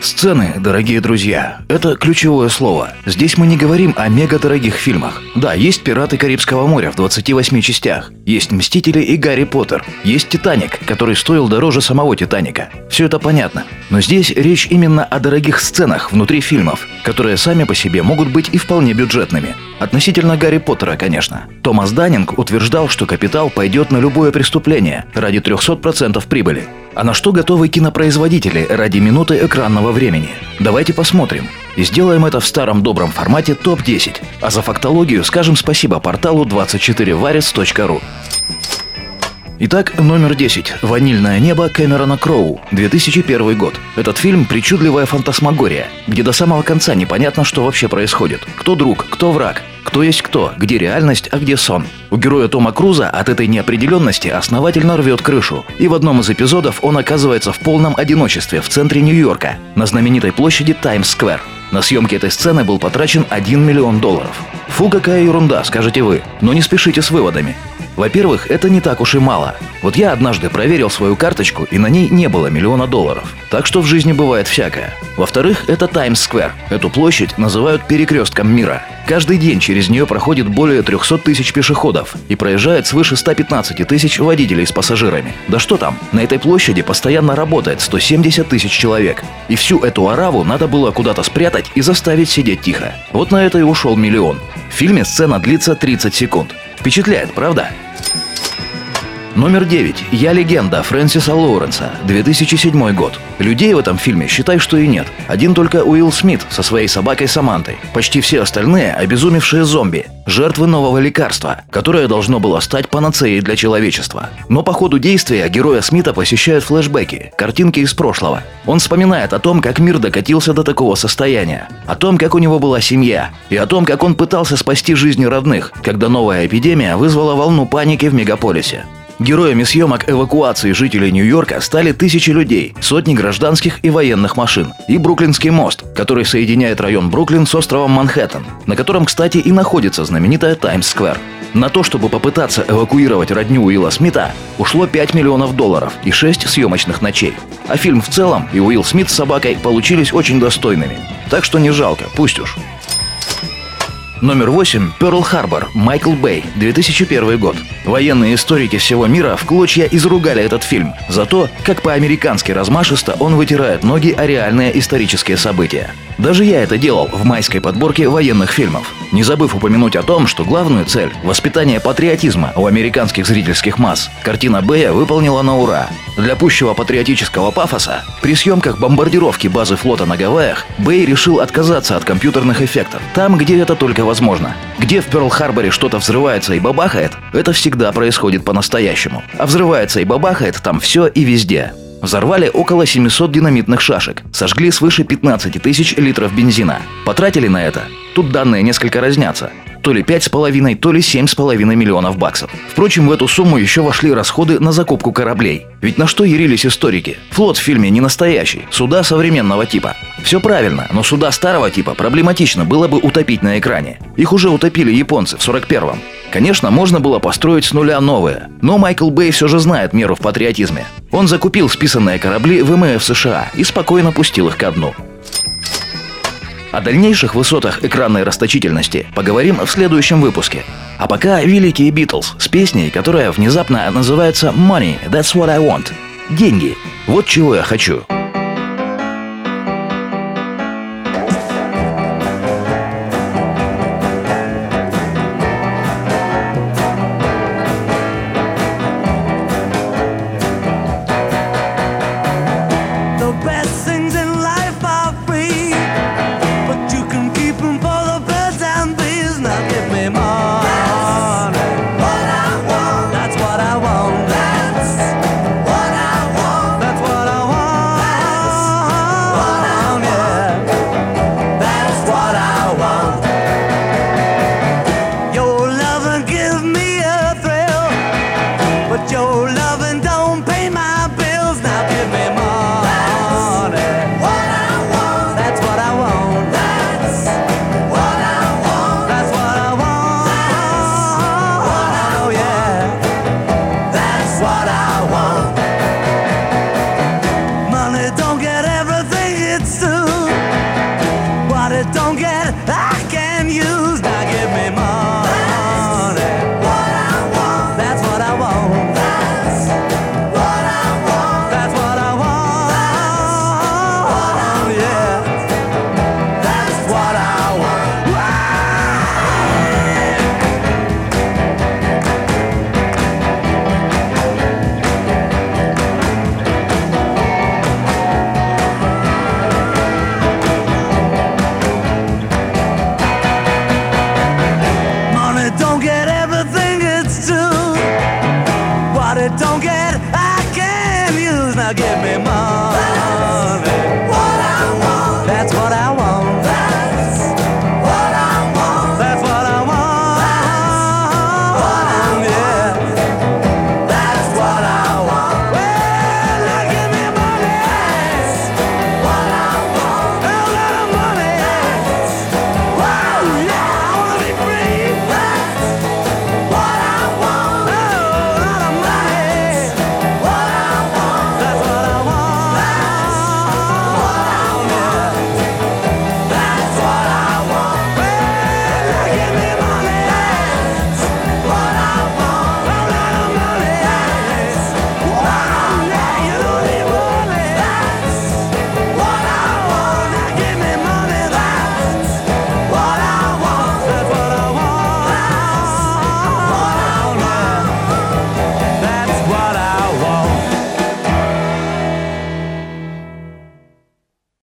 Сцены, дорогие друзья, это ключевое слово. Здесь мы не говорим о мега-дорогих фильмах. Да, есть «Пираты Карибского моря» в 28 частях, есть «Мстители» и «Гарри Поттер», есть «Титаник», который стоил дороже самого «Титаника». Все это понятно. Но здесь речь именно о дорогих сценах внутри фильмов, которые сами по себе могут быть и вполне бюджетными. Относительно Гарри Поттера, конечно. Томас Даннинг утверждал, что капитал пойдет на любое преступление ради 300% прибыли. А на что готовы кинопроизводители ради минуты экранного времени? Давайте посмотрим. И сделаем это в старом добром формате ТОП-10. А за фактологию скажем спасибо порталу 24varis.ru. Итак, номер 10. «Ванильное небо» Кэмерона Кроу, 2001 год. Этот фильм – причудливая фантасмагория, где до самого конца непонятно, что вообще происходит. Кто друг, кто враг, кто есть кто, где реальность, а где сон. У героя Тома Круза от этой неопределенности основательно рвет крышу. И в одном из эпизодов он оказывается в полном одиночестве в центре Нью-Йорка, на знаменитой площади Таймс-сквер. На съемки этой сцены был потрачен 1 миллион долларов. Фу, какая ерунда, скажете вы. Но не спешите с выводами. Во-первых, это не так уж и мало. Вот я однажды проверил свою карточку, и на ней не было миллиона долларов. Так что в жизни бывает всякое. Во-вторых, это Таймс-сквер. Эту площадь называют перекрестком мира. Каждый день через нее проходит более 300 тысяч пешеходов и проезжает свыше 115 тысяч водителей с пассажирами. Да что там, на этой площади постоянно работает 170 тысяч человек. И всю эту араву надо было куда-то спрятать и заставить сидеть тихо. Вот на это и ушел миллион. В фильме сцена длится 30 секунд. Впечатляет, правда? Номер 9. «Я легенда» Фрэнсиса Лоуренса, 2007 год. Людей в этом фильме считай, что и нет. Один только Уилл Смит со своей собакой Самантой. Почти все остальные – обезумевшие зомби, жертвы нового лекарства, которое должно было стать панацеей для человечества. Но по ходу действия героя Смита посещают флешбеки, картинки из прошлого. Он вспоминает о том, как мир докатился до такого состояния, о том, как у него была семья, и о том, как он пытался спасти жизни родных, когда новая эпидемия вызвала волну паники в мегаполисе. Героями съемок эвакуации жителей Нью-Йорка стали тысячи людей, сотни гражданских и военных машин и Бруклинский мост, который соединяет район Бруклин с островом Манхэттен, на котором, кстати, и находится знаменитая Таймс-сквер. На то, чтобы попытаться эвакуировать родню Уилла Смита, ушло 5 миллионов долларов и 6 съемочных ночей. А фильм в целом и Уилл Смит с собакой получились очень достойными. Так что не жалко, пусть уж. Номер 8. Перл-Харбор. Майкл Бэй. 2001 год. Военные историки всего мира в клочья изругали этот фильм за то, как по-американски размашисто он вытирает ноги о реальные исторические события. Даже я это делал в майской подборке военных фильмов, не забыв упомянуть о том, что главную цель – воспитание патриотизма у американских зрительских масс – картина Бэя выполнила на ура. Для пущего патриотического пафоса при съемках бомбардировки базы флота на Гавайях Бэй решил отказаться от компьютерных эффектов, там, где это только возможно. Где в Перл-Харборе что-то взрывается и бабахает, это всегда происходит по-настоящему. А взрывается и бабахает там все и везде. Взорвали около 700 динамитных шашек, сожгли свыше 15 тысяч литров бензина. Потратили на это? Тут данные несколько разнятся то ли 5,5, то ли 7,5 миллионов баксов. Впрочем, в эту сумму еще вошли расходы на закупку кораблей. Ведь на что ярились историки? Флот в фильме не настоящий, суда современного типа. Все правильно, но суда старого типа проблематично было бы утопить на экране. Их уже утопили японцы в 41-м. Конечно, можно было построить с нуля новые, но Майкл Бэй все же знает меру в патриотизме. Он закупил списанные корабли в МФ США и спокойно пустил их ко дну. О дальнейших высотах экранной расточительности поговорим в следующем выпуске. А пока великие Битлз с песней, которая внезапно называется «Money, that's what I want» – «Деньги, вот чего я хочу». don't get, I can't use. Now give me money.